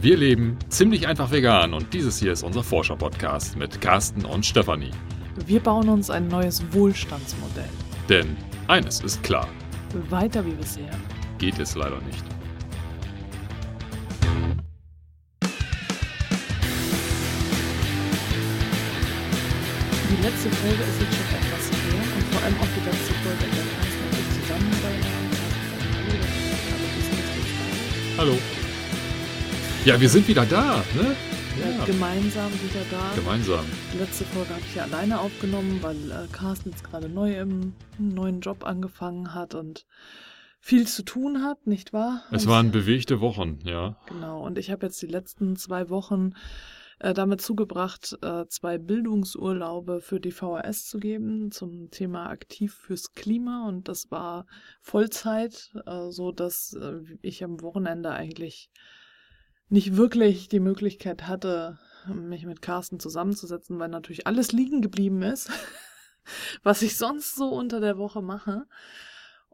Wir leben ziemlich einfach vegan und dieses hier ist unser Forscher-Podcast mit Carsten und Stefanie. Wir bauen uns ein neues Wohlstandsmodell. Denn eines ist klar. Weiter wie bisher. Geht es leider nicht. Die letzte Folge ist jetzt schon etwas her und vor allem auch die letzte Folge der ich zusammen bei Hallo. Ja, wir sind wieder da, ne? Ja. Gemeinsam wieder da. Gemeinsam. Die letzte Folge habe ich ja alleine aufgenommen, weil äh, Carsten jetzt gerade neu im neuen Job angefangen hat und viel zu tun hat, nicht wahr? Es waren bewegte Wochen, ja. Genau, und ich habe jetzt die letzten zwei Wochen äh, damit zugebracht, äh, zwei Bildungsurlaube für die VHS zu geben zum Thema aktiv fürs Klima und das war Vollzeit, äh, so dass ich am Wochenende eigentlich nicht wirklich die Möglichkeit hatte, mich mit Carsten zusammenzusetzen, weil natürlich alles liegen geblieben ist, was ich sonst so unter der Woche mache.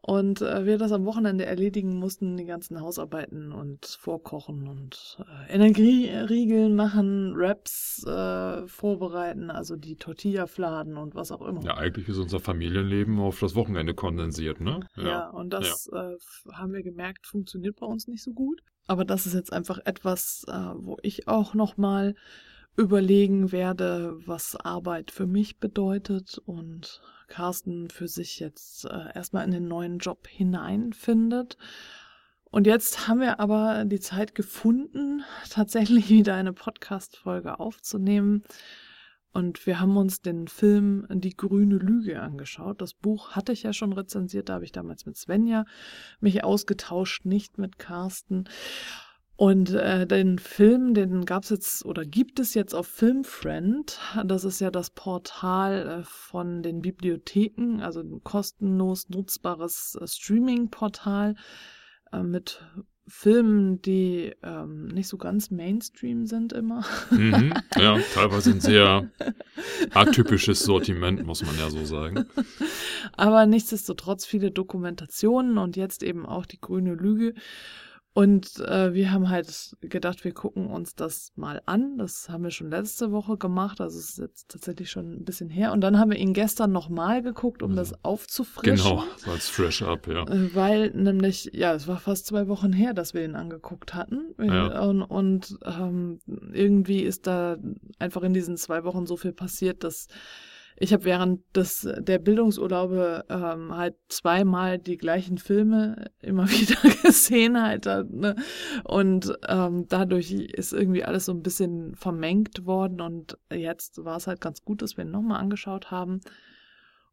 Und äh, wir das am Wochenende erledigen mussten, die ganzen Hausarbeiten und Vorkochen und äh, Energieriegeln machen, Wraps äh, vorbereiten, also die Tortilla-Fladen und was auch immer. Ja, eigentlich ist unser Familienleben auf das Wochenende kondensiert, ne? Ja, ja und das ja. Äh, haben wir gemerkt, funktioniert bei uns nicht so gut. Aber das ist jetzt einfach etwas, äh, wo ich auch nochmal überlegen werde, was Arbeit für mich bedeutet und Carsten für sich jetzt äh, erstmal in den neuen Job hineinfindet. Und jetzt haben wir aber die Zeit gefunden, tatsächlich wieder eine Podcast-Folge aufzunehmen. Und wir haben uns den Film Die grüne Lüge angeschaut. Das Buch hatte ich ja schon rezensiert, da habe ich damals mit Svenja mich ausgetauscht, nicht mit Carsten. Und äh, den Film, den gab es jetzt oder gibt es jetzt auf Filmfriend. Das ist ja das Portal äh, von den Bibliotheken, also ein kostenlos nutzbares äh, Streaming-Portal äh, mit Filmen, die ähm, nicht so ganz Mainstream sind immer. Mhm, ja, teilweise ein sehr atypisches Sortiment, muss man ja so sagen. Aber nichtsdestotrotz viele Dokumentationen und jetzt eben auch die grüne Lüge. Und äh, wir haben halt gedacht, wir gucken uns das mal an. Das haben wir schon letzte Woche gemacht. Also es ist jetzt tatsächlich schon ein bisschen her. Und dann haben wir ihn gestern nochmal geguckt, um mhm. das aufzufrischen. Genau, so als Fresh Up, ja. Äh, weil nämlich, ja, es war fast zwei Wochen her, dass wir ihn angeguckt hatten. Ja. Und, und ähm, irgendwie ist da einfach in diesen zwei Wochen so viel passiert, dass ich habe während des der Bildungsurlaube ähm, halt zweimal die gleichen Filme immer wieder gesehen halt ne? und ähm, dadurch ist irgendwie alles so ein bisschen vermengt worden und jetzt war es halt ganz gut, dass wir ihn nochmal angeschaut haben.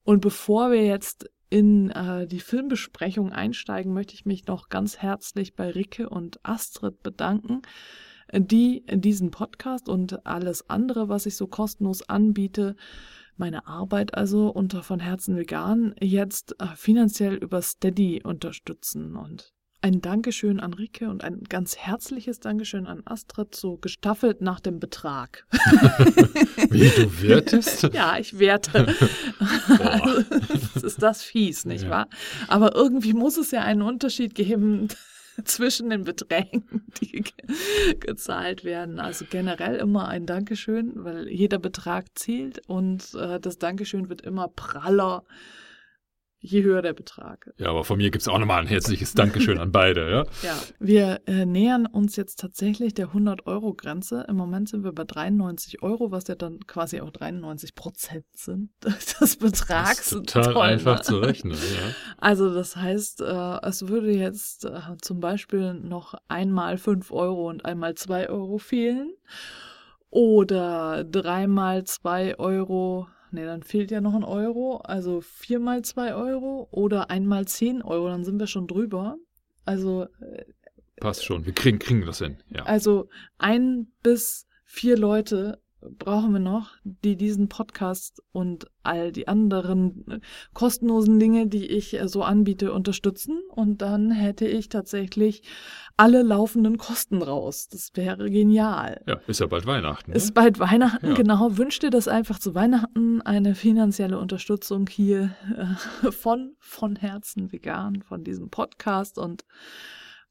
Und bevor wir jetzt in äh, die Filmbesprechung einsteigen, möchte ich mich noch ganz herzlich bei Ricke und Astrid bedanken, die diesen Podcast und alles andere, was ich so kostenlos anbiete, meine Arbeit also unter von Herzen vegan jetzt äh, finanziell über Steady unterstützen und ein Dankeschön an Rike und ein ganz herzliches Dankeschön an Astrid, so gestaffelt nach dem Betrag. Wie du wertest? ja, ich werte. Boah. ist das fies, nicht ja. wahr? Aber irgendwie muss es ja einen Unterschied geben zwischen den Beträgen, die gezahlt werden. Also generell immer ein Dankeschön, weil jeder Betrag zählt und äh, das Dankeschön wird immer praller je höher der Betrag. Ja, aber von mir gibt es auch nochmal ein herzliches Dankeschön an beide. Ja, ja wir äh, nähern uns jetzt tatsächlich der 100-Euro-Grenze. Im Moment sind wir bei 93 Euro, was ja dann quasi auch 93 Prozent sind des Betrags. Das ist total Toll, einfach ne? zu rechnen. Ja. Also das heißt, äh, es würde jetzt äh, zum Beispiel noch einmal 5 Euro und einmal 2 Euro fehlen. Oder dreimal 2 Euro Nee, dann fehlt ja noch ein Euro. Also viermal zwei Euro oder einmal zehn Euro, dann sind wir schon drüber. Also. Äh, Passt schon, wir kriegen, kriegen das hin, ja. Also ein bis vier Leute brauchen wir noch, die diesen Podcast und all die anderen äh, kostenlosen Dinge, die ich äh, so anbiete, unterstützen. Und dann hätte ich tatsächlich alle laufenden Kosten raus. Das wäre genial. Ja, ist ja bald Weihnachten. Ne? Ist bald Weihnachten, ja. genau. Wünsch dir das einfach zu Weihnachten eine finanzielle Unterstützung hier äh, von, von Herzen vegan, von diesem Podcast und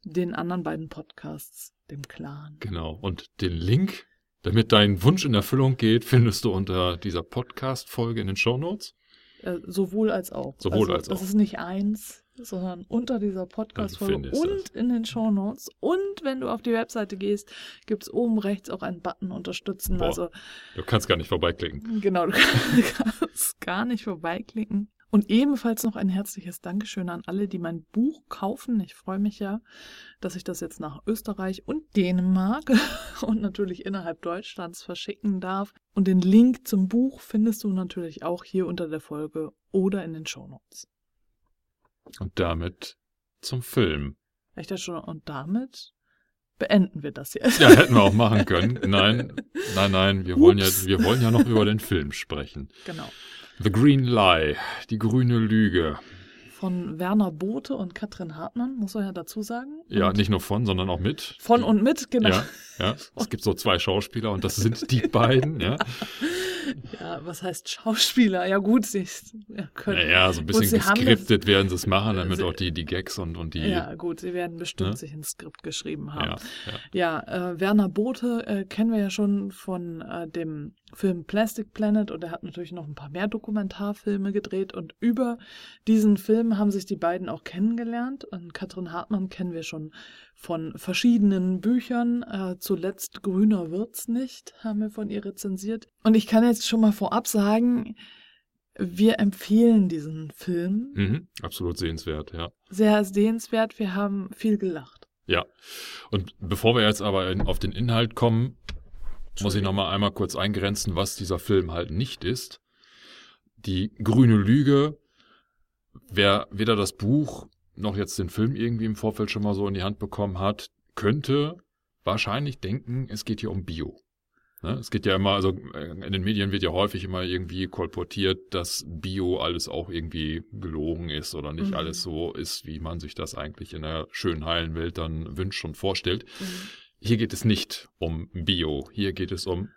den anderen beiden Podcasts, dem Clan. Genau. Und den Link, damit dein Wunsch in Erfüllung geht, findest du unter dieser Podcast-Folge in den Show Notes. Äh, sowohl als auch. Sowohl also, als das auch. Das ist nicht eins, sondern unter dieser Podcast-Folge und in den Show Notes. Und wenn du auf die Webseite gehst, gibt es oben rechts auch einen Button unterstützen. Boah, also du kannst gar nicht vorbeiklicken. Genau, du kannst gar nicht vorbeiklicken. Und ebenfalls noch ein herzliches Dankeschön an alle, die mein Buch kaufen. Ich freue mich ja, dass ich das jetzt nach Österreich und Dänemark und natürlich innerhalb Deutschlands verschicken darf. Und den Link zum Buch findest du natürlich auch hier unter der Folge oder in den Shownotes. Und damit zum Film. Echt schon? Und damit beenden wir das jetzt. Ja, hätten wir auch machen können. Nein, nein, nein, wir wollen ja, wir wollen ja noch über den Film sprechen. Genau. The Green Lie, die grüne Lüge. Von Werner Bote und Katrin Hartmann, muss man ja dazu sagen. Ja, Und nicht nur von, sondern auch mit. von und mit, genau. Ja, ja. Es gibt so zwei Schauspieler und das sind die beiden, ja. Ja, was heißt Schauspieler? Ja gut, sie ja, können. Naja, so ein Gut, bisschen haben geskriptet werden sie es machen, damit Sie- auch die, die Gags und, und die. Ja, gut, sie werden bestimmt Ne? sich ins Skript geschrieben haben. ja, ja. Äh, Werner Bothe äh, kennen wir ja schon von äh, dem Film Plastic Planet und er hat natürlich noch ein paar mehr Dokumentarfilme gedreht und über diesen Film haben sich die beiden auch kennengelernt. Und Katrin Hartmann kennen wir schon von verschiedenen Büchern. Äh, zuletzt Grüner wird's nicht, haben wir von ihr rezensiert. Und ich kann jetzt schon mal vorab sagen, wir empfehlen diesen Film. Mhm, absolut sehenswert, ja. Sehr sehenswert, wir haben viel gelacht. Ja. Und bevor wir jetzt aber auf den Inhalt kommen, muss ich nochmal einmal kurz eingrenzen, was dieser Film halt nicht ist. Die grüne Lüge, wer weder das Buch noch jetzt den Film irgendwie im Vorfeld schon mal so in die Hand bekommen hat, könnte wahrscheinlich denken, es geht hier um Bio. Ne? Es geht ja immer, also äh, in den Medien wird ja häufig immer irgendwie kolportiert, dass Bio alles auch irgendwie gelogen ist oder nicht Mhm. alles so ist, wie man sich das eigentlich in einer schönen heilen Welt dann wünscht und vorstellt. Hier geht es nicht um Bio, hier geht es um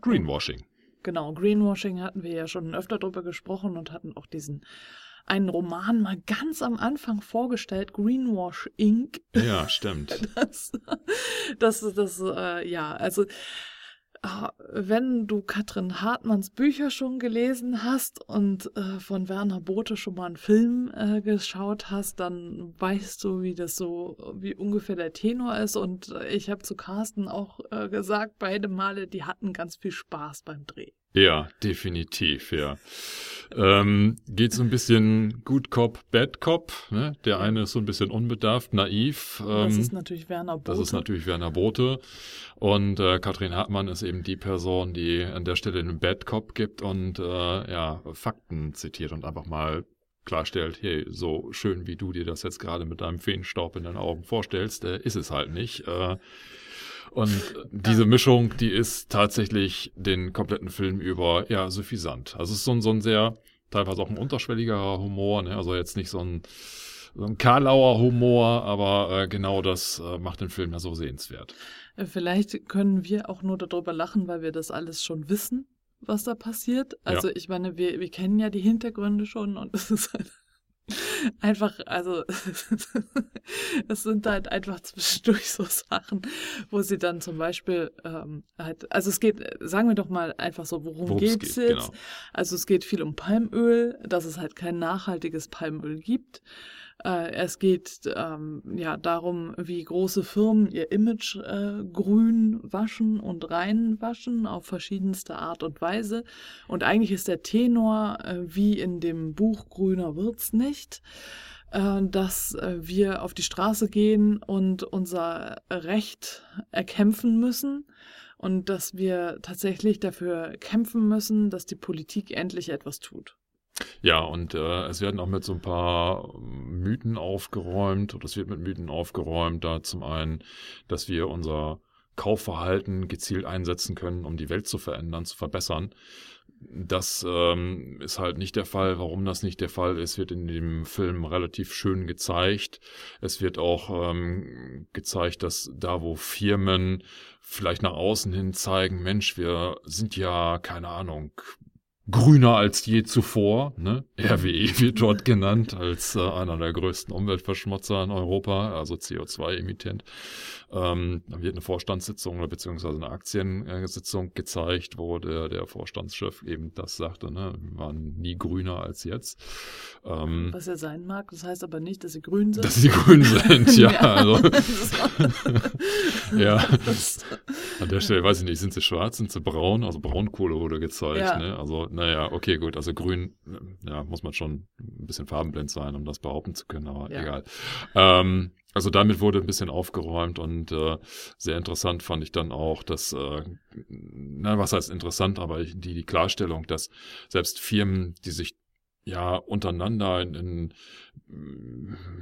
Greenwashing. Genau, Greenwashing hatten wir ja schon öfter drüber gesprochen und hatten auch diesen einen Roman mal ganz am Anfang vorgestellt, Greenwash Inc. Ja, stimmt. Das, das, das äh, ja, also äh, wenn du Katrin Hartmanns Bücher schon gelesen hast und äh, von Werner Bothe schon mal einen Film äh, geschaut hast, dann weißt du, wie das so, wie ungefähr der Tenor ist. Und äh, ich habe zu Carsten auch äh, gesagt, beide Male, die hatten ganz viel Spaß beim Dreh. Ja, definitiv, ja. Ähm, geht so ein bisschen Good Cop, Bad Cop. Ne? Der eine ist so ein bisschen unbedarft, naiv. das ähm, ist natürlich Werner Bothe. Das ist natürlich Werner Bote. Und äh, Katrin Hartmann ist eben die Person, die an der Stelle einen Bad Cop gibt und äh, ja, Fakten zitiert und einfach mal klarstellt, hey, so schön wie du dir das jetzt gerade mit deinem Feenstaub in deinen Augen vorstellst, äh, ist es halt nicht. Äh, und diese Mischung, die ist tatsächlich den kompletten Film über, ja, suffisant. Also es ist so ein, so ein sehr, teilweise auch ein unterschwelliger Humor, ne? also jetzt nicht so ein, so ein Karlauer Humor, aber äh, genau das äh, macht den Film ja so sehenswert. Äh, Vielleicht können wir auch nur darüber lachen, weil wir das alles schon wissen, was da passiert. Also ich meine, wir, wir kennen ja die Hintergründe schon und es ist halt einfach, also es sind halt einfach zwischendurch so Sachen, wo sie dann zum Beispiel ähm, halt, also es geht, sagen wir doch mal einfach so, worum geht's geht, jetzt? genau. Also es geht viel um Palmöl, dass es halt kein nachhaltiges Palmöl gibt. Äh, es geht ähm, ja darum, wie große Firmen ihr Image äh, grün waschen und reinwaschen auf verschiedenste Art und Weise. Und eigentlich ist der Tenor, äh, wie in dem Buch Grüner wird's nicht, äh, dass äh, wir auf die Straße gehen und unser Recht erkämpfen müssen und dass wir tatsächlich dafür kämpfen müssen, dass die Politik endlich etwas tut. Ja, und äh, es werden auch mit so ein paar Mythen aufgeräumt, oder es wird mit Mythen aufgeräumt, da zum einen, dass wir unser Kaufverhalten gezielt einsetzen können, um die Welt zu verändern, zu verbessern. Das ähm, ist halt nicht der Fall. Warum das nicht der Fall ist, wird in dem Film relativ schön gezeigt. Es wird auch ähm, gezeigt, dass da, wo Firmen vielleicht nach außen hin zeigen, Mensch, wir sind ja, keine Ahnung, grüner als je zuvor. Ne? RWE wird dort genannt als äh, einer der größten Umweltverschmutzer in Europa, also CO2-Emittent. Ähm, da wird eine Vorstandssitzung oder beziehungsweise eine Aktiensitzung gezeigt, wo der, der Vorstandschef eben das sagte, ne? wir waren nie grüner als jetzt. Ähm, Was er sein mag, das heißt aber nicht, dass sie grün sind. Dass sie grün sind, ja. ja. Also, ja. An der Stelle weiß ich nicht, sind sie schwarz, sind sie braun? Also Braunkohle wurde gezeigt. Ja. Ne? Also, naja, okay, gut. Also grün, ja, muss man schon ein bisschen farbenblind sein, um das behaupten zu können, aber ja. egal. Ähm, also damit wurde ein bisschen aufgeräumt und äh, sehr interessant fand ich dann auch, dass, äh, na, was heißt interessant, aber die, die Klarstellung, dass selbst Firmen, die sich ja untereinander in, in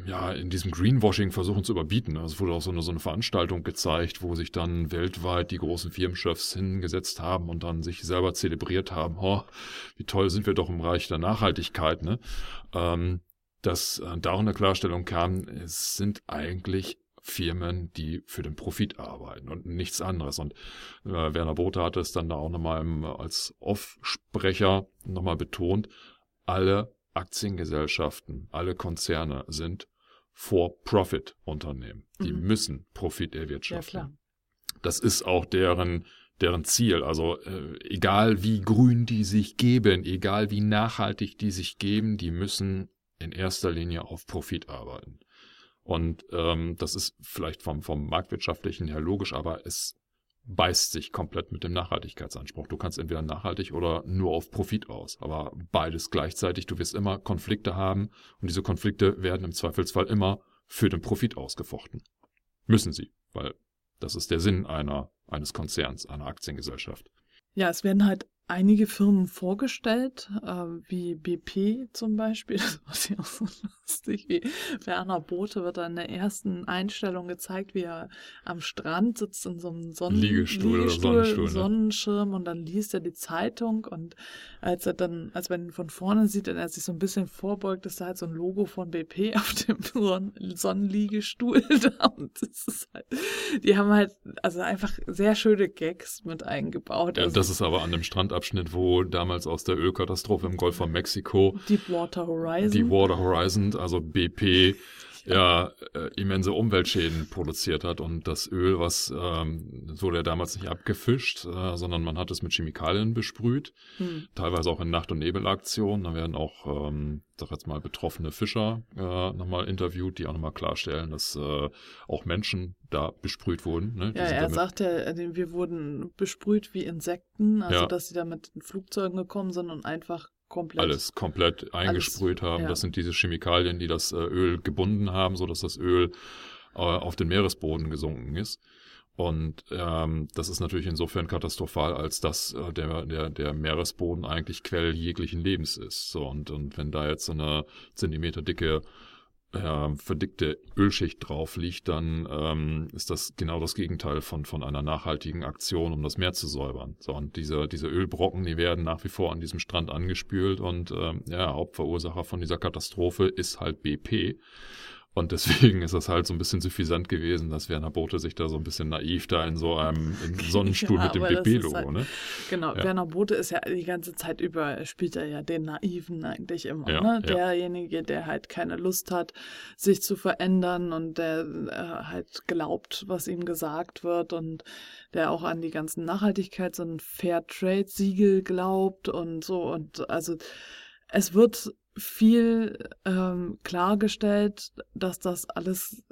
ja in diesem Greenwashing versuchen zu überbieten. Also es wurde auch so eine, so eine Veranstaltung gezeigt, wo sich dann weltweit die großen Firmenchefs hingesetzt haben und dann sich selber zelebriert haben. Oh, wie toll sind wir doch im Bereich der Nachhaltigkeit, ne? Ähm, dass äh, da auch eine Klarstellung kam, es sind eigentlich Firmen, die für den Profit arbeiten und nichts anderes. Und äh, Werner Botha hat es dann da auch nochmal als Off-Sprecher nochmal betont, alle Aktiengesellschaften, alle Konzerne sind For-Profit-Unternehmen. Die mhm. müssen Profit erwirtschaften. Ja, das ist auch deren deren Ziel. Also äh, egal wie grün die sich geben, egal wie nachhaltig die sich geben, die müssen in erster Linie auf Profit arbeiten. Und ähm, das ist vielleicht vom, vom marktwirtschaftlichen her logisch, aber es beißt sich komplett mit dem Nachhaltigkeitsanspruch. Du kannst entweder nachhaltig oder nur auf Profit aus, aber beides gleichzeitig. Du wirst immer Konflikte haben und diese Konflikte werden im Zweifelsfall immer für den Profit ausgefochten. Müssen sie, weil das ist der Sinn einer, eines Konzerns, einer Aktiengesellschaft. Ja, es werden halt einige Firmen vorgestellt, äh, wie BP zum Beispiel. Das war ja auch so lustig. Wie Werner Bote wird dann in der ersten Einstellung gezeigt, wie er am Strand sitzt in so einem Sonnen Liegestuhl, Liegestuhl oder Sonnenstuhl, ne? Sonnenschirm und dann liest er die Zeitung und als er dann, als man ihn von vorne sieht und er sich so ein bisschen vorbeugt, ist da halt so ein Logo von BP auf dem Son Sonnenliegestuhl da und das ist halt, die haben halt also einfach sehr schöne Gags mit eingebaut. Ja, also, das ist aber an dem Strand Abschnitt, wo damals aus der Ölkatastrophe im Golf von Mexiko Deepwater Horizon, Deepwater Horizon, also BP, ja, äh, immense Umweltschäden produziert hat und das Öl, was ähm, wurde ja damals nicht abgefischt, äh, sondern man hat es mit Chemikalien besprüht, hm. teilweise auch in Nacht- und Nebelaktionen. Da werden auch, ähm, sag jetzt mal, betroffene Fischer äh, nochmal interviewt, die auch nochmal klarstellen, dass äh, auch Menschen da besprüht wurden. Ne? Ja, er sagt ja, äh, wir wurden besprüht wie Insekten, also ja. dass sie da mit Flugzeugen gekommen sind und einfach komplett. Alles komplett eingesprüht alles, haben. Ja. Das sind diese Chemikalien, die das äh, Öl gebunden haben, sodass das Öl äh, auf den Meeresboden gesunken ist. Und ähm, das ist natürlich insofern katastrophal, als dass äh, der, der, der Meeresboden eigentlich Quell jeglichen Lebens ist. So, und, und wenn da jetzt so eine Zentimeter dicke äh, verdickte Ölschicht drauf liegt, dann ähm, ist das genau das Gegenteil von, von einer nachhaltigen Aktion, um das Meer zu säubern. So, und diese, diese Ölbrocken, die werden nach wie vor an diesem Strand angespült und ähm, ja, Hauptverursacher von dieser Katastrophe ist halt BP. Und deswegen ist das halt so ein bisschen suffisant gewesen, dass Werner Bote sich da so ein bisschen naiv da in so einem Sonnenstuhl ja, mit dem BP-Logo, halt, ne? Genau, ja. Werner Bote ist ja die ganze Zeit über, spielt er ja den Naiven eigentlich immer, ja, ne? Derjenige, der halt keine Lust hat, sich zu verändern und der äh, halt glaubt, was ihm gesagt wird und der auch an die ganzen Nachhaltigkeits- und Fairtrade-Siegel glaubt und so und also es wird viel ähm, klargestellt, dass das alles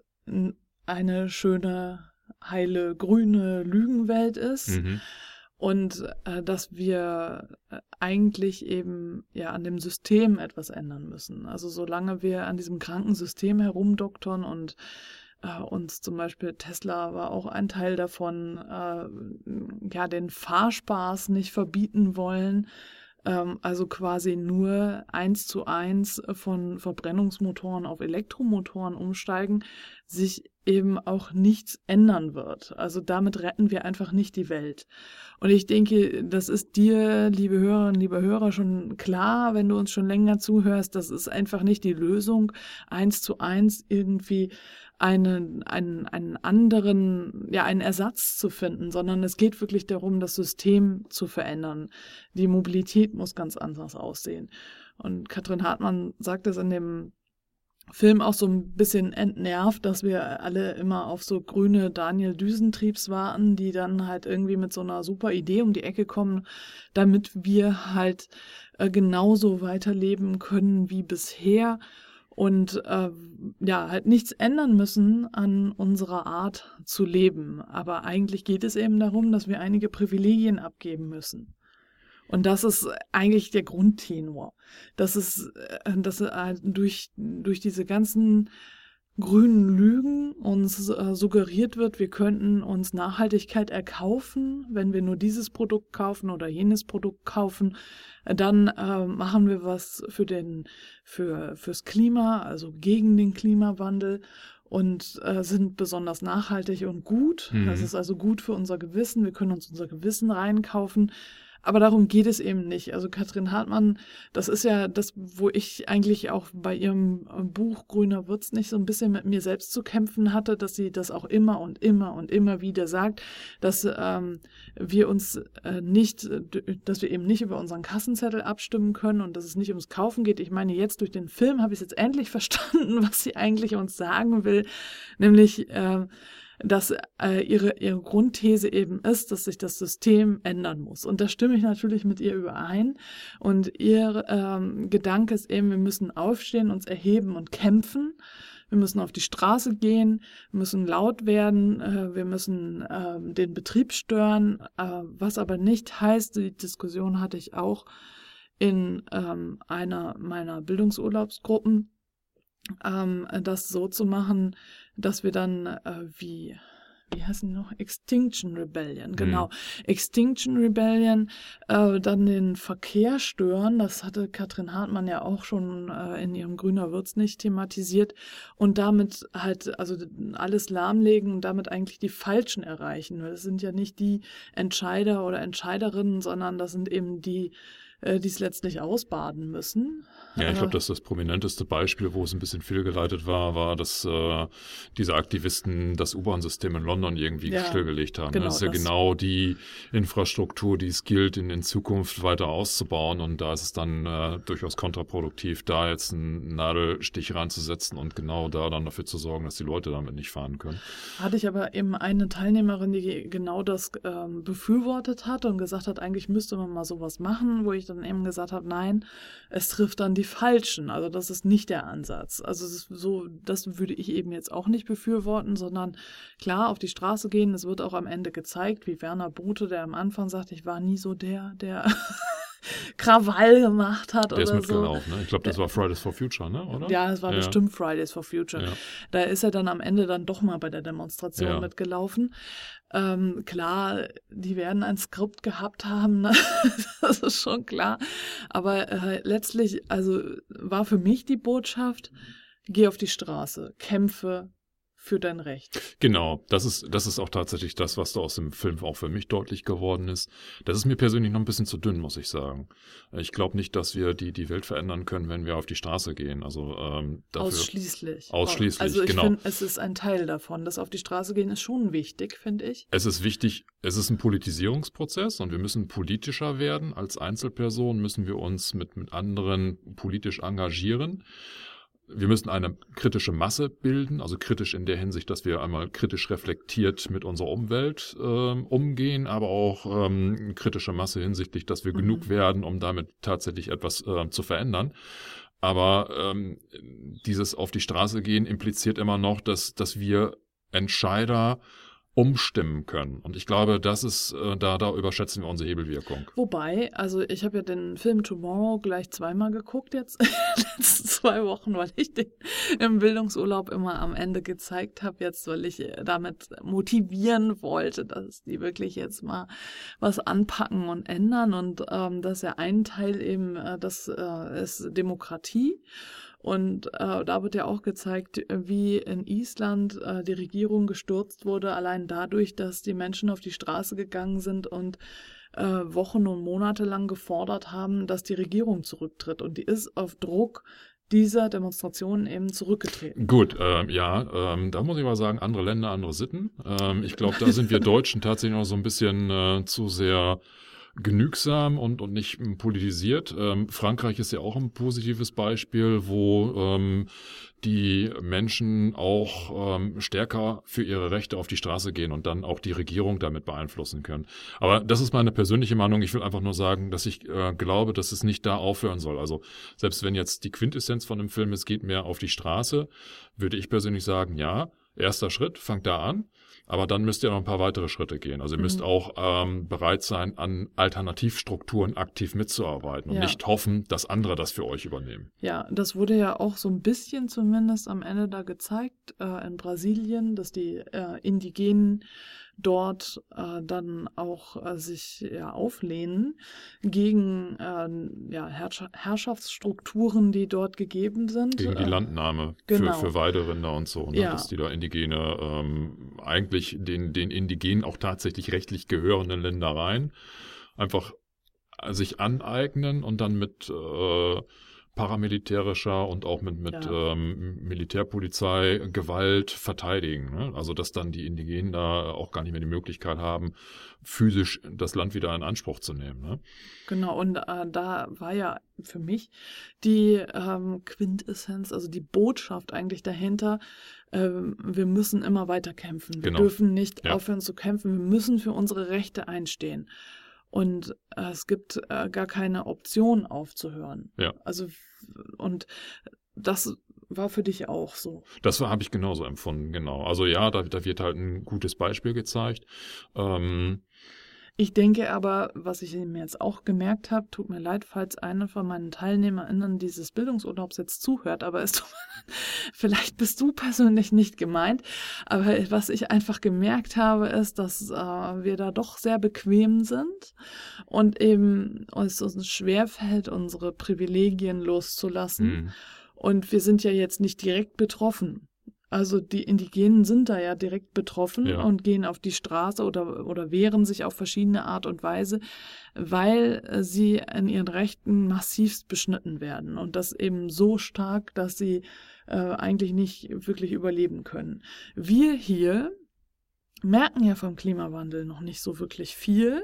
eine schöne, heile, grüne Lügenwelt ist. Mhm. Und äh, dass wir äh, eigentlich eben ja an dem System etwas ändern müssen. Also solange wir an diesem kranken System herumdoktern und äh, uns zum Beispiel Tesla war auch ein Teil davon, äh, ja, den Fahrspaß nicht verbieten wollen, also quasi nur eins zu eins von Verbrennungsmotoren auf Elektromotoren umsteigen, sich eben auch nichts ändern wird. Also damit retten wir einfach nicht die Welt. Und ich denke, das ist dir, liebe Hörerinnen, liebe Hörer, schon klar, wenn du uns schon länger zuhörst, das ist einfach nicht die Lösung, eins zu eins irgendwie einen, einen, einen anderen, ja, einen Ersatz zu finden, sondern es geht wirklich darum, das System zu verändern. Die Mobilität muss ganz anders aussehen. Und Katrin Hartmann sagt es in dem Film auch so ein bisschen entnervt, dass wir alle immer auf so grüne Daniel Düsentriebs warten, die dann halt irgendwie mit so einer super Idee um die Ecke kommen, damit wir halt äh, genauso weiterleben können wie bisher und äh, ja, halt nichts ändern müssen an unserer Art zu leben. Aber eigentlich geht es eben darum, dass wir einige Privilegien abgeben müssen. Und das ist eigentlich der Grundtenor. Das ist, äh, dass äh, durch, durch diese ganzen grünen Lügen uns äh, suggeriert wird, wir könnten uns Nachhaltigkeit erkaufen, wenn wir nur dieses Produkt kaufen oder jenes Produkt kaufen, dann äh, machen wir was für den für fürs Klima, also gegen den Klimawandel und äh, sind besonders nachhaltig und gut. Mhm. Das ist also gut für unser Gewissen. Wir können uns unser Gewissen reinkaufen. Aber darum geht es eben nicht. Also Katrin Hartmann, das ist ja das, wo ich eigentlich auch bei ihrem äh, Buch Grüner wird's nicht so ein bisschen mit mir selbst zu kämpfen hatte, dass sie das auch immer und immer und immer wieder sagt, dass ähm, wir uns äh, nicht, dass wir eben nicht über unseren Kassenzettel abstimmen können und dass es nicht ums Kaufen geht. Ich meine, jetzt durch den Film habe ich jetzt endlich verstanden, was sie eigentlich uns sagen will, nämlich äh, dass äh, ihre, ihre Grundthese eben ist, dass sich das System ändern muss. Und da stimme ich natürlich mit ihr überein. Und ihr ähm, Gedanke ist eben, wir müssen aufstehen, uns erheben und kämpfen. Wir müssen auf die Straße gehen, müssen laut werden, äh, wir müssen äh, den Betrieb stören, äh, was aber nicht heißt, die Diskussion hatte ich auch in ähm, einer meiner Bildungsurlaubsgruppen, ähm, das so zu machen, dass wir dann äh, wie wie heißen die noch? Extinction Rebellion, mhm. genau. Mhm. Extinction Rebellion, äh, dann den Verkehr stören, das hatte Katrin Hartmann ja auch schon äh, in ihrem Grüner Würz nicht thematisiert und damit halt, also alles lahmlegen und damit eigentlich die Falschen erreichen. Das sind ja nicht die Entscheider oder Entscheiderinnen, sondern das sind eben die, äh, die es letztlich ausbaden müssen. Ja, ich glaube, dass das prominenteste Beispiel, wo es ein bisschen fehlgeleitet war, war, dass äh, diese Aktivisten das U-Bahn-System in London irgendwie ja, stillgelegt haben. Genau, das ist ja das genau die Infrastruktur, die es gilt, in, in Zukunft weiter auszubauen. Und da ist es dann äh, durchaus kontraproduktiv, da jetzt einen Nadelstich reinzusetzen und genau da dann dafür zu sorgen, dass die Leute damit nicht fahren können. Hatte ich aber eben eine Teilnehmerin, die genau das ähm, befürwortet hat und gesagt hat, eigentlich müsste man mal sowas machen, wo ich dann eben gesagt habe, nein, es trifft dann die Falschen. Also das ist nicht der Ansatz. Also so, das würde ich eben jetzt auch nicht befürworten, sondern klar auf die Straße gehen. Es wird auch am Ende gezeigt, wie Werner Bote, der am Anfang sagt, ich war nie so der, der Krawall gemacht hat der oder ist mitgelaufen, so. Ne? Ich glaube, das war Fridays for Future, ne? oder? Ja, es war ja. bestimmt Fridays for Future. Ja. Da ist er dann am Ende dann doch mal bei der Demonstration ja. mitgelaufen. Ähm, klar, die werden ein Skript gehabt haben, ne? das ist schon klar. Aber äh, letztlich, also war für mich die Botschaft, geh auf die Straße, kämpfe, für dein Recht. Genau, das ist, das ist auch tatsächlich das, was da aus dem Film auch für mich deutlich geworden ist. Das ist mir persönlich noch ein bisschen zu dünn, muss ich sagen. Ich glaube nicht, dass wir die, die Welt verändern können, wenn wir auf die Straße gehen. Also ähm, dafür, ausschließlich. Ausschließlich, also ich genau. finde, es ist ein Teil davon. Das auf die Straße gehen ist schon wichtig, finde ich. Es ist wichtig, es ist ein Politisierungsprozess und wir müssen politischer werden. Als Einzelperson müssen wir uns mit, mit anderen politisch engagieren. Wir müssen eine kritische Masse bilden, also kritisch in der Hinsicht, dass wir einmal kritisch reflektiert mit unserer Umwelt äh, umgehen, aber auch ähm, kritische Masse hinsichtlich, dass wir mhm. genug werden, um damit tatsächlich etwas äh, zu verändern. Aber ähm, dieses auf die Straße gehen impliziert immer noch, dass, dass wir Entscheider umstimmen können. Und ich glaube, das ist, äh, da, da überschätzen wir unsere Hebelwirkung. Wobei, also ich habe ja den Film Tomorrow gleich zweimal geguckt jetzt, letzten zwei Wochen, weil ich den im Bildungsurlaub immer am Ende gezeigt habe, jetzt, weil ich äh, damit motivieren wollte, dass die wirklich jetzt mal was anpacken und ändern. Und ähm, das ist ja ein Teil eben, äh, das äh, ist Demokratie. Und äh, da wird ja auch gezeigt, wie in Island äh, die Regierung gestürzt wurde, allein dadurch, dass die Menschen auf die Straße gegangen sind und äh, Wochen und Monate lang gefordert haben, dass die Regierung zurücktritt. Und die ist auf Druck dieser Demonstrationen eben zurückgetreten. Gut, ähm, ja, ähm, da muss ich mal sagen, andere Länder, andere Sitten. Ähm, ich glaube, da sind wir Deutschen tatsächlich noch so ein bisschen äh, zu sehr genügsam und, und nicht politisiert. Ähm, Frankreich ist ja auch ein positives Beispiel, wo ähm, die Menschen auch ähm, stärker für ihre Rechte auf die Straße gehen und dann auch die Regierung damit beeinflussen können. Aber das ist meine persönliche Meinung. Ich will einfach nur sagen, dass ich äh, glaube, dass es nicht da aufhören soll. Also selbst wenn jetzt die Quintessenz von dem Film ist, geht mehr auf die Straße, würde ich persönlich sagen, ja, erster Schritt, fangt da an. Aber dann müsst ihr noch ein paar weitere Schritte gehen. Also ihr müsst mhm. auch ähm, bereit sein, an Alternativstrukturen aktiv mitzuarbeiten und ja. nicht hoffen, dass andere das für euch übernehmen. Ja, das wurde ja auch so ein bisschen zumindest am Ende da gezeigt äh, in Brasilien, dass die äh, Indigenen dort äh, dann auch äh, sich ja, auflehnen gegen äh, ja, Herrscher Herrschaftsstrukturen, die dort gegeben sind. Gegen die äh, Landnahme genau. für, für Weiderinder und so, ne? ja. dass die da Indigene ähm, eigentlich den, den Indigenen auch tatsächlich rechtlich gehörenden Ländereien einfach sich aneignen und dann mit äh, paramilitärischer und auch mit, mit ja. ähm, Militärpolizei Gewalt verteidigen. Ne? Also dass dann die Indigenen da auch gar nicht mehr die Möglichkeit haben, physisch das Land wieder in Anspruch zu nehmen. Ne? Genau, und äh, da war ja für mich die ähm, Quintessenz, also die Botschaft eigentlich dahinter, äh, wir müssen immer weiter kämpfen. Wir genau. dürfen nicht ja. aufhören zu kämpfen, wir müssen für unsere Rechte einstehen. Und äh, es gibt äh, gar keine Option aufzuhören. Ja. Also, und das war für dich auch so. Das habe ich genauso empfunden, genau. Also ja, da, da wird halt ein gutes Beispiel gezeigt. Ähm, ich denke aber, was ich mir jetzt auch gemerkt habe, tut mir leid, falls einer von meinen TeilnehmerInnen dieses Bildungsurlaubs jetzt zuhört, aber es vielleicht bist du persönlich nicht gemeint, aber was ich einfach gemerkt habe, ist, dass äh, wir da doch sehr bequem sind und eben es uns schwerfällt, unsere Privilegien loszulassen. Mhm. Und wir sind ja jetzt nicht direkt betroffen. Also die Indigenen sind da ja direkt betroffen ja. und gehen auf die Straße oder, oder wehren sich auf verschiedene Art und Weise, weil äh, sie in ihren Rechten massivst beschnitten werden und das eben so stark, dass sie äh, eigentlich nicht wirklich überleben können. Wir hier merken ja vom Klimawandel noch nicht so wirklich viel,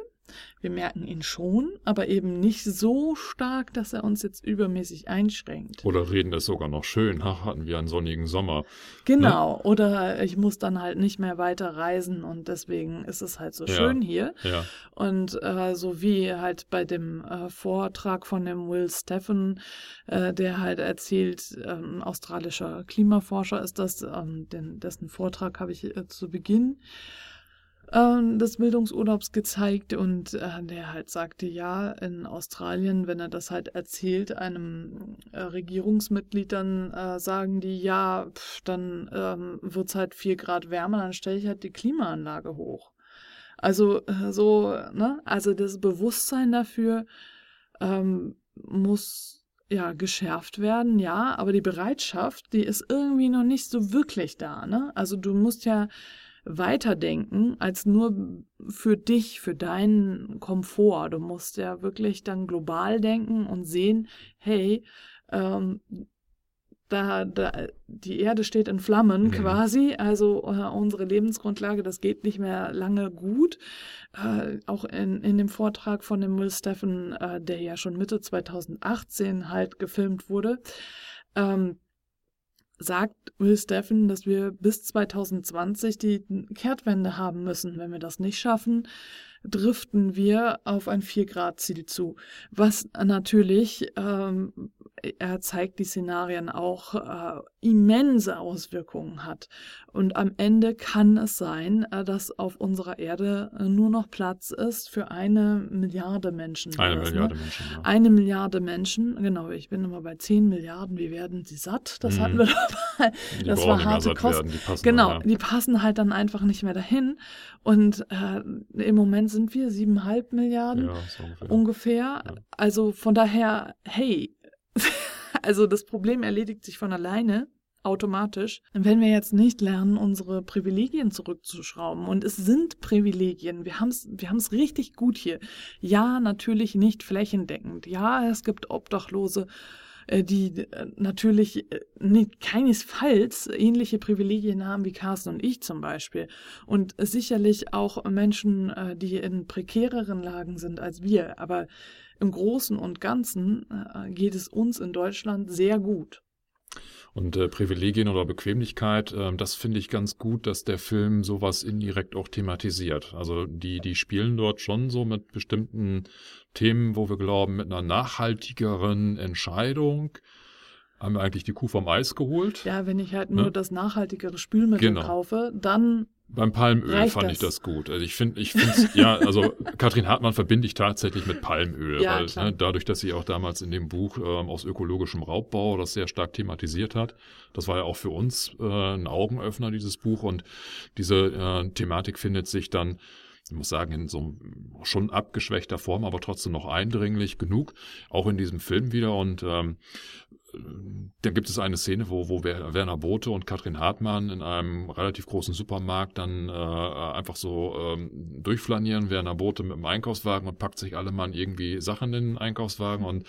wir merken ihn schon, aber eben nicht so stark, dass er uns jetzt übermäßig einschränkt. Oder reden es sogar noch schön. Ach, hatten wir einen sonnigen Sommer. Genau. Ne? Oder ich muss dann halt nicht mehr weiter reisen und deswegen ist es halt so ja. schön hier. Ja. Und äh, so wie halt bei dem äh, Vortrag von dem Will Steffen, äh, der halt erzählt, ähm, australischer Klimaforscher ist das, ähm, den, dessen Vortrag habe ich äh, zu Beginn äh, des Bildungsurlaubs gezeigt und äh, der halt sagte, ja, in Australien, wenn er das halt erzählt, einem äh, Regierungsmitglied, dann äh, sagen die, ja, pff, dann ähm, wird es halt vier Grad wärmer, dann stelle ich halt die Klimaanlage hoch. Also äh, so, ne, also das Bewusstsein dafür ähm, muss ja geschärft werden, ja, aber die Bereitschaft, die ist irgendwie noch nicht so wirklich da, ne? Also du musst ja weiterdenken als nur für dich, für deinen Komfort. Du musst ja wirklich dann global denken und sehen, hey, ähm, da, da, die Erde steht in Flammen mhm. quasi, also äh, unsere Lebensgrundlage, das geht nicht mehr lange gut. Äh, auch in, in dem Vortrag von dem Will Steffen, äh, der ja schon Mitte 2018 halt gefilmt wurde, ähm, sagt Will Steffen, dass wir bis 2020 die Kehrtwende haben müssen. Wenn wir das nicht schaffen, driften wir auf ein 4-Grad-Ziel zu. Was natürlich, ähm, er zeigt die Szenarien auch, äh, immense Auswirkungen hat. Und am Ende kann es sein, äh, dass auf unserer Erde äh, nur noch Platz ist für eine Milliarde Menschen. Eine das, ne? Milliarde ne? Menschen, ja. Eine Milliarde Menschen, genau, ich bin immer bei 10 Milliarden, wie werden sie satt? Das mhm. hatten wir doch mal. Die das war harte Kosten. Die passen genau, dann, ja. die passen halt dann einfach nicht mehr dahin. Und äh, im Moment sind wir siebeneinhalb Milliarden ja, so ungefähr. ungefähr. Also von daher, hey, also das Problem erledigt sich von alleine automatisch, wenn wir jetzt nicht lernen, unsere Privilegien zurückzuschrauben. Und es sind Privilegien. Wir haben es wir haben's richtig gut hier. Ja, natürlich nicht flächendeckend. Ja, es gibt Obdachlose. äh, die äh, natürlich nicht, keinesfalls ähnliche Privilegien haben wie Carsten und ich zum Beispiel. Und sicherlich auch Menschen, die in prekäreren Lagen sind als wir. Aber im Großen und Ganzen geht es uns in Deutschland sehr gut. Und äh, Privilegien oder Bequemlichkeit, äh, das finde ich ganz gut, dass der Film sowas indirekt auch thematisiert. Also die, die spielen dort schon so mit bestimmten Themen, wo wir glauben, mit einer nachhaltigeren Entscheidung haben wir eigentlich die Kuh vom Eis geholt. Ja, wenn ich halt nur ne? das nachhaltigere Spülmittel genau. kaufe, dann beim Palmöl fand das. ich das gut. Also ich finde, ich finde ja, also Katrin Hartmann verbinde ich tatsächlich mit Palmöl, ja, weil ne, dadurch, dass sie auch damals in dem Buch ähm, aus ökologischem Raubbau das sehr stark thematisiert hat, das war ja auch für uns äh, ein Augenöffner dieses Buch und diese äh, Thematik findet sich dann ich muss sagen, in so schon abgeschwächter Form, aber trotzdem noch eindringlich genug, auch in diesem Film wieder. Und ähm, dann gibt es eine Szene, wo, wo Werner Bote und Katrin Hartmann in einem relativ großen Supermarkt dann äh, einfach so ähm, durchflanieren. Werner Bote mit dem Einkaufswagen und packt sich alle Mann irgendwie Sachen in den Einkaufswagen und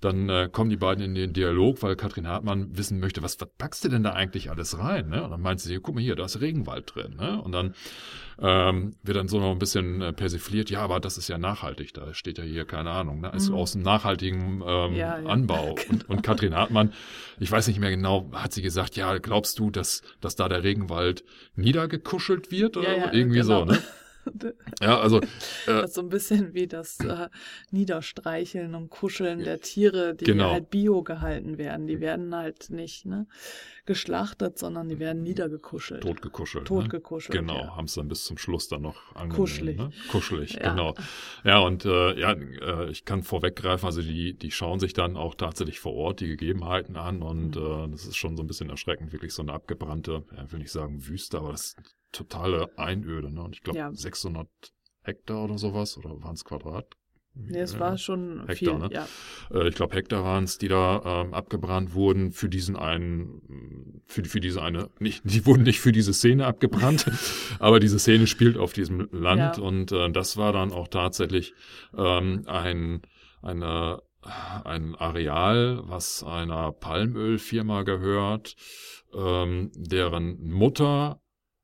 dann äh, kommen die beiden in den Dialog, weil Katrin Hartmann wissen möchte, was, was packst du denn da eigentlich alles rein? Ne? Und dann meint sie, guck mal hier, da ist Regenwald drin. Ne? Und dann ähm, wird dann so noch ein bisschen äh, persifliert, ja, aber das ist ja nachhaltig, da steht ja hier, keine Ahnung, ne? ist mhm. aus einem nachhaltigen ähm, ja, ja. Anbau. Genau. Und, und Katrin Hartmann, ich weiß nicht mehr genau, hat sie gesagt, ja, glaubst du, dass, dass da der Regenwald niedergekuschelt wird oder ja, irgendwie genau. so, ne? Ja, also. Äh, das ist so ein bisschen wie das äh, Niederstreicheln und Kuscheln der Tiere, die genau. halt bio gehalten werden. Die werden halt nicht ne, geschlachtet, sondern die werden niedergekuschelt. Totgekuschelt. Ne? Totgekuschelt. Ne? Genau, ja. haben es dann bis zum Schluss dann noch angenehm. Kuschelig. Ne? Kuschelig, ja. genau. Ja, und äh, ja, äh, ich kann vorweggreifen, also die, die schauen sich dann auch tatsächlich vor Ort die Gegebenheiten an und mhm. äh, das ist schon so ein bisschen erschreckend, wirklich so eine abgebrannte, ja, will nicht sagen Wüste, aber das totale Einöde. Ne? Und ich glaube, ja. 600 Hektar oder sowas, oder waren es Quadrat? Nee, es war schon Hektar, viel, ne? ja. Äh, ich glaube, Hektar waren es, die da ähm, abgebrannt wurden für diesen einen, für, für diese eine, nicht, die wurden nicht für diese Szene abgebrannt, aber diese Szene spielt auf diesem Land ja. und äh, das war dann auch tatsächlich ähm, ein, eine, ein Areal, was einer Palmölfirma gehört, ähm, deren Mutter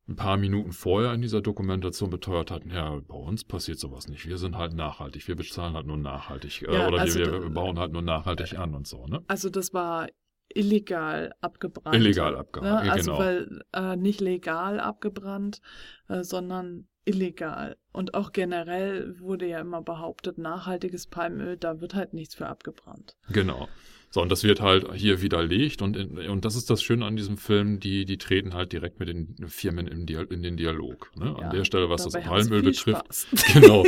ein paar Minuten vorher in dieser Dokumentation beteuert hatten, ja, bei uns passiert sowas nicht. Wir sind halt nachhaltig. Wir bezahlen halt nur nachhaltig. Äh, ja, oder also wir, wir, bauen halt nur nachhaltig an und so, ne? Also das war illegal abgebrannt. Illegal abgebrannt, ne? Also genau. weil äh, nicht legal abgebrannt, äh, sondern illegal. Und auch generell wurde ja immer behauptet, nachhaltiges Palmöl, da wird halt nichts für abgebrannt. Genau. So, und das wird halt hier widerlegt und, und das ist das Schöne an diesem Film, die, die treten halt direkt mit den Firmen im Dia in den Dialog. Ne? Ja, an der Stelle, was das Palmöl betrifft. Genau.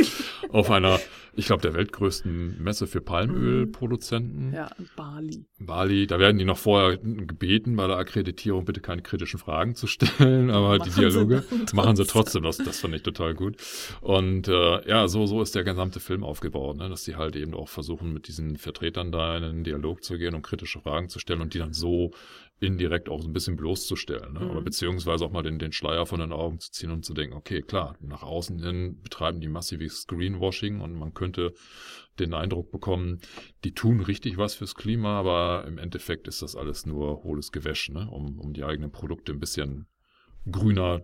Auf einer, ich glaube, der weltgrößten Messe für Palmölproduzenten. Ja, Bali. Bali, da werden die noch vorher gebeten, bei der Akkreditierung bitte keine kritischen Fragen zu stellen, aber machen die Dialoge sie machen sie trotzdem. Das, das fand ich total gut. Und äh, ja, so, so ist der gesamte Film aufgebaut, ne? dass die halt eben auch versuchen, mit diesen Vertretern da in einen Dialog zu gehen und kritische Fragen zu stellen und die dann so indirekt auch so ein bisschen bloßzustellen. Ne? Mhm. Oder beziehungsweise auch mal den, den Schleier von den Augen zu ziehen und zu denken, okay, klar, nach außen hin betreiben die massives Greenwashing und man könnte den Eindruck bekommen, die tun richtig was fürs Klima, aber im Endeffekt ist das alles nur hohles Gewäsch, ne? um, um die eigenen Produkte ein bisschen grüner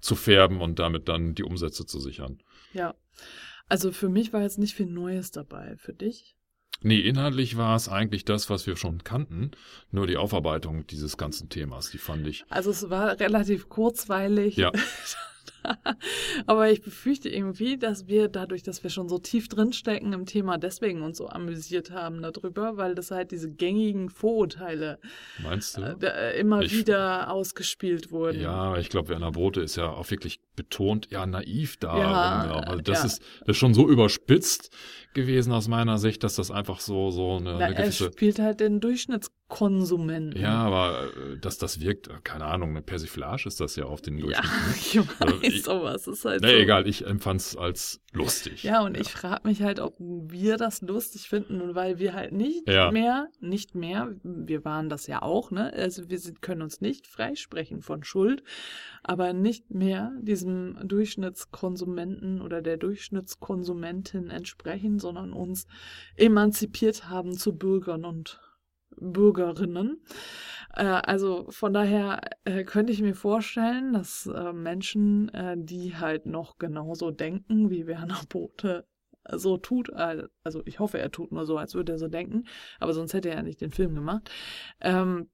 zu färben und damit dann die Umsätze zu sichern. Ja. Also für mich war jetzt nicht viel Neues dabei. Für dich? Nee, inhaltlich war es eigentlich das, was wir schon kannten, nur die Aufarbeitung dieses ganzen Themas, die fand ich. Also es war relativ kurzweilig. Ja. Aber ich befürchte irgendwie, dass wir dadurch, dass wir schon so tief drinstecken im Thema, deswegen uns so amüsiert haben darüber, weil das halt diese gängigen Vorurteile Meinst du? Äh, immer ich, wieder ausgespielt wurden. Ja, ich glaube, Werner Bote ist ja auch wirklich betont ja naiv da. Ja, also das, ja. ist, das ist schon so überspitzt gewesen aus meiner Sicht, dass das einfach so, so eine, Na, eine gewisse... Er spielt halt den Durchschnittskonsumenten. Ja, aber äh, dass das wirkt, äh, keine Ahnung, eine Persiflage ist das ja auf den Durchschnitt. Ja, ich weiß, ich, sowas ist halt nee, so. egal, ich empfand es als lustig. Ja, und ja. ich frage mich halt, ob wir das lustig finden, weil wir halt nicht ja. mehr, nicht mehr, wir waren das ja auch, ne? Also wir können uns nicht freisprechen von Schuld, aber nicht mehr diesem Durchschnittskonsumenten oder der Durchschnittskonsumentin entsprechen, sondern uns emanzipiert haben zu Bürgern und Bürgerinnen. Äh, also von daher äh, könnte ich mir vorstellen, dass äh, Menschen, die halt noch genauso denken, wie Werner Bote so tut, also ich hoffe, er tut nur so, als würde er so denken, aber sonst hätte er ja nicht den Film gemacht, ähm,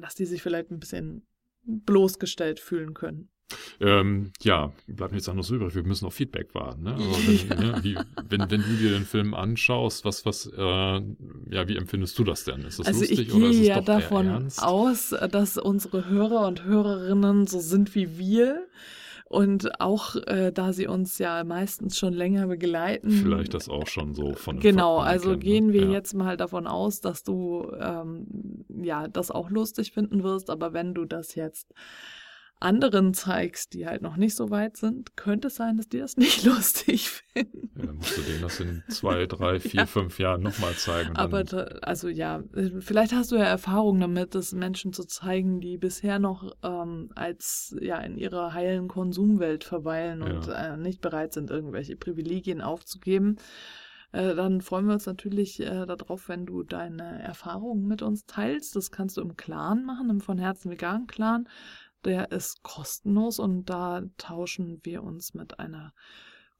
dass die sich vielleicht ein bisschen bloßgestellt fühlen können. Ähm, ja, bleibt nichts anderes übrig. Wir müssen auf Feedback warten. Ne? Also wenn, ja. ne, wie, wenn, wenn, du dir den Film anschaust, was, was, äh, ja, wie empfindest du das denn? Ist das also lustig ich oder ist es ja doch davon ernst? aus, dass unsere Hörer und Hörerinnen so sind wie wir. Und auch äh, da sie uns ja meistens schon länger begleiten. Vielleicht das auch schon so von Genau, Fakten also kennen, ne? gehen wir ja. jetzt mal davon aus, dass du ähm, ja das auch lustig finden wirst, aber wenn du das jetzt anderen zeigst, die halt noch nicht so weit sind, könnte es sein, dass die das nicht lustig finden. Ja, dann musst du denen das in zwei, drei, vier, Ja. fünf Jahren nochmal zeigen. Aber da, also ja, vielleicht hast du ja Erfahrung damit, das Menschen zu zeigen, die bisher noch ähm, als ja in ihrer heilen Konsumwelt verweilen und äh, nicht bereit sind, irgendwelche Privilegien aufzugeben. Äh, dann freuen wir uns natürlich äh, darauf, wenn du deine Erfahrungen mit uns teilst. Das kannst du im Clan machen, im von Herzen vegan Clan. Der ist kostenlos und da tauschen wir uns mit einer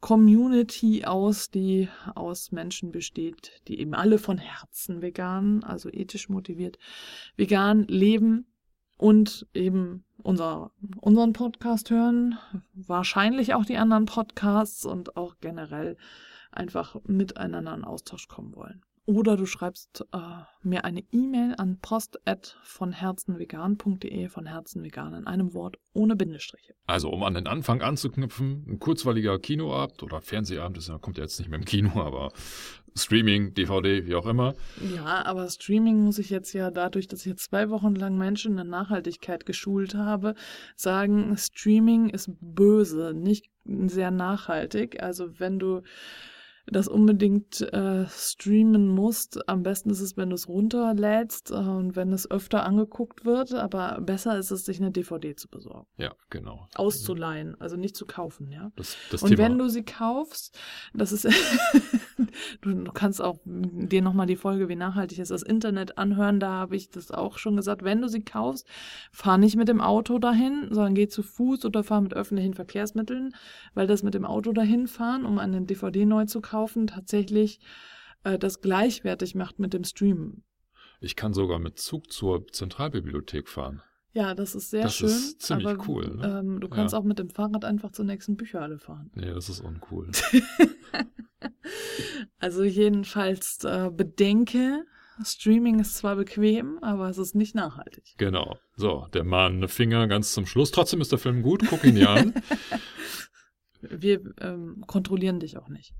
Community aus, die aus Menschen besteht, die eben alle von Herzen vegan, also ethisch motiviert, vegan leben und eben unser, unseren Podcast hören, wahrscheinlich auch die anderen Podcasts und auch generell einfach miteinander in Austausch kommen wollen. Oder du schreibst äh, mir eine E-Mail an post von herzenvegan.de von herzenvegan in einem Wort ohne Bindestriche. also, um an den Anfang anzuknüpfen, ein kurzweiliger Kinoabend oder Fernsehabend, das kommt ja jetzt nicht mehr im Kino, aber Streaming, DVD, wie auch immer. Ja, aber Streaming muss ich jetzt ja dadurch, dass ich jetzt zwei Wochen lang Menschen in Nachhaltigkeit geschult habe, sagen, Streaming ist böse, nicht sehr nachhaltig. Also wenn du das unbedingt äh, streamen musst, am besten ist es, wenn du es runterlädst äh, und wenn es öfter angeguckt wird, aber besser ist es, sich eine DVD zu besorgen. Ja, genau. Auszuleihen, also nicht zu kaufen, ja. Das, das Und Thema. wenn du sie kaufst, das ist, du, du kannst auch dir nochmal die Folge, wie nachhaltig ist das Internet anhören, da habe ich das auch schon gesagt. Wenn du sie kaufst, fahr nicht mit dem Auto dahin, sondern geh zu Fuß oder fahr mit öffentlichen Verkehrsmitteln, weil das mit dem Auto dahin fahren, um eine DVD neu zu kaufen, tatsächlich äh, das gleichwertig macht mit dem Streamen. ich kann sogar mit Zug zur Zentralbibliothek fahren. Ja, das ist sehr Das schön. ist ziemlich aber, cool, ne? Ähm, du kannst Ja. auch mit dem Fahrrad einfach zur nächsten Bücherhalle fahren. Nee, das ist uncool. Also jedenfalls äh, bedenke, Streaming ist zwar bequem, aber es ist nicht nachhaltig. genau. So, der mahnende Finger ganz zum Schluss. Trotzdem ist der Film gut, guck ihn dir an. Wir ähm, kontrollieren dich auch nicht.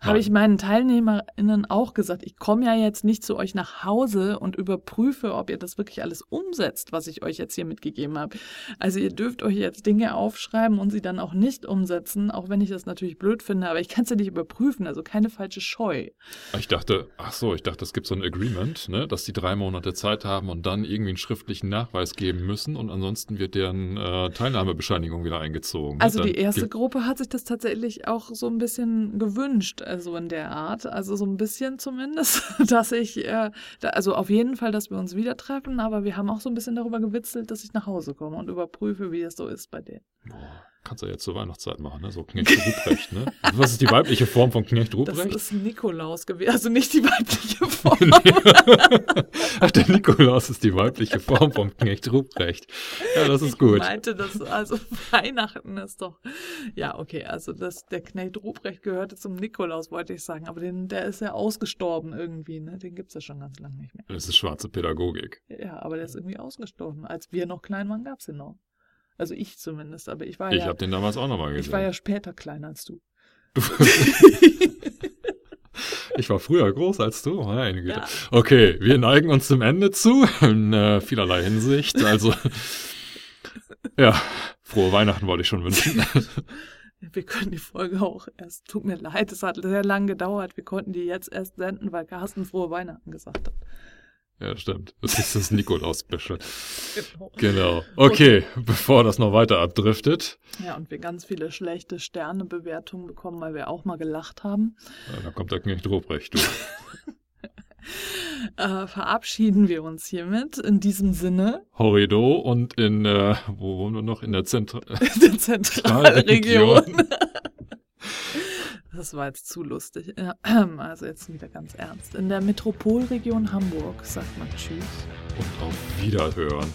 Habe ich meinen TeilnehmerInnen auch gesagt, ich komme ja jetzt nicht zu euch nach Hause und überprüfe, ob ihr das wirklich alles umsetzt, was ich euch jetzt hier mitgegeben habe. Also ihr dürft euch jetzt Dinge aufschreiben und sie dann auch nicht umsetzen, auch wenn ich das natürlich blöd finde, aber ich kann es ja nicht überprüfen, also keine falsche Scheu. Ich dachte, ach so, ich dachte, es gibt so ein Agreement, ne, dass die drei Monate Zeit haben und dann irgendwie einen schriftlichen Nachweis geben müssen und ansonsten wird deren äh, Teilnahmebescheinigung wieder eingezogen. ne? Also Dann die erste Gruppe hat sich das tatsächlich auch so ein bisschen gewünscht, also in der Art, also so ein bisschen zumindest, dass ich, äh, also auf jeden Fall, dass wir uns wieder treffen, aber wir haben auch so ein bisschen darüber gewitzelt, dass ich nach Hause komme und überprüfe, wie es so ist bei denen. Boah, kannst du ja jetzt zur Weihnachtszeit machen, ne? So Knecht Ruprecht, ne? Was ist die weibliche Form von Knecht Das Ruprecht? ist Nikolaus gewesen, also nicht die weibliche Form. Ach, der Nikolaus ist die weibliche Form vom Knecht Ruprecht. Ja, das ist Ich gut. meinte, das, also Weihnachten ist doch, ja, okay, also das, der Knecht Ruprecht gehörte zum Nikolaus, wollte ich sagen, aber den, der ist ja ausgestorben irgendwie, ne? Den gibt's ja schon ganz lange nicht mehr. Das ist schwarze Pädagogik. Ja, aber der ist irgendwie ausgestorben. Als wir noch klein waren, gab's den noch. Also ich zumindest, aber ich war Ich ja, habe den damals auch nochmal gesehen. ich war ja später kleiner als du. Ich war früher groß als du. Meine Güte. Ja. Okay, wir neigen uns zum Ende zu, in äh, vielerlei Hinsicht. Also, ja, frohe Weihnachten wollte ich schon wünschen. Wir können die Folge auch erst, tut mir leid, es hat sehr lang gedauert. Wir konnten die jetzt erst senden, weil Carsten frohe Weihnachten gesagt hat. Ja, stimmt. Das ist das Nikolaus-Special. Genau. Genau. Okay, bevor das noch weiter abdriftet, Ja, und wir ganz viele schlechte Sternebewertungen bekommen, weil wir auch mal gelacht haben. äh, da kommt der Knecht Ruprecht. Du. äh, verabschieden wir uns hiermit in diesem Sinne. Horrido und in, äh, wo wohnen wir noch? In der, Zentra der Zentralregion. Das war jetzt zu lustig. Also jetzt wieder ganz ernst. In der Metropolregion Hamburg sagt man Tschüss. Und auf Wiederhören.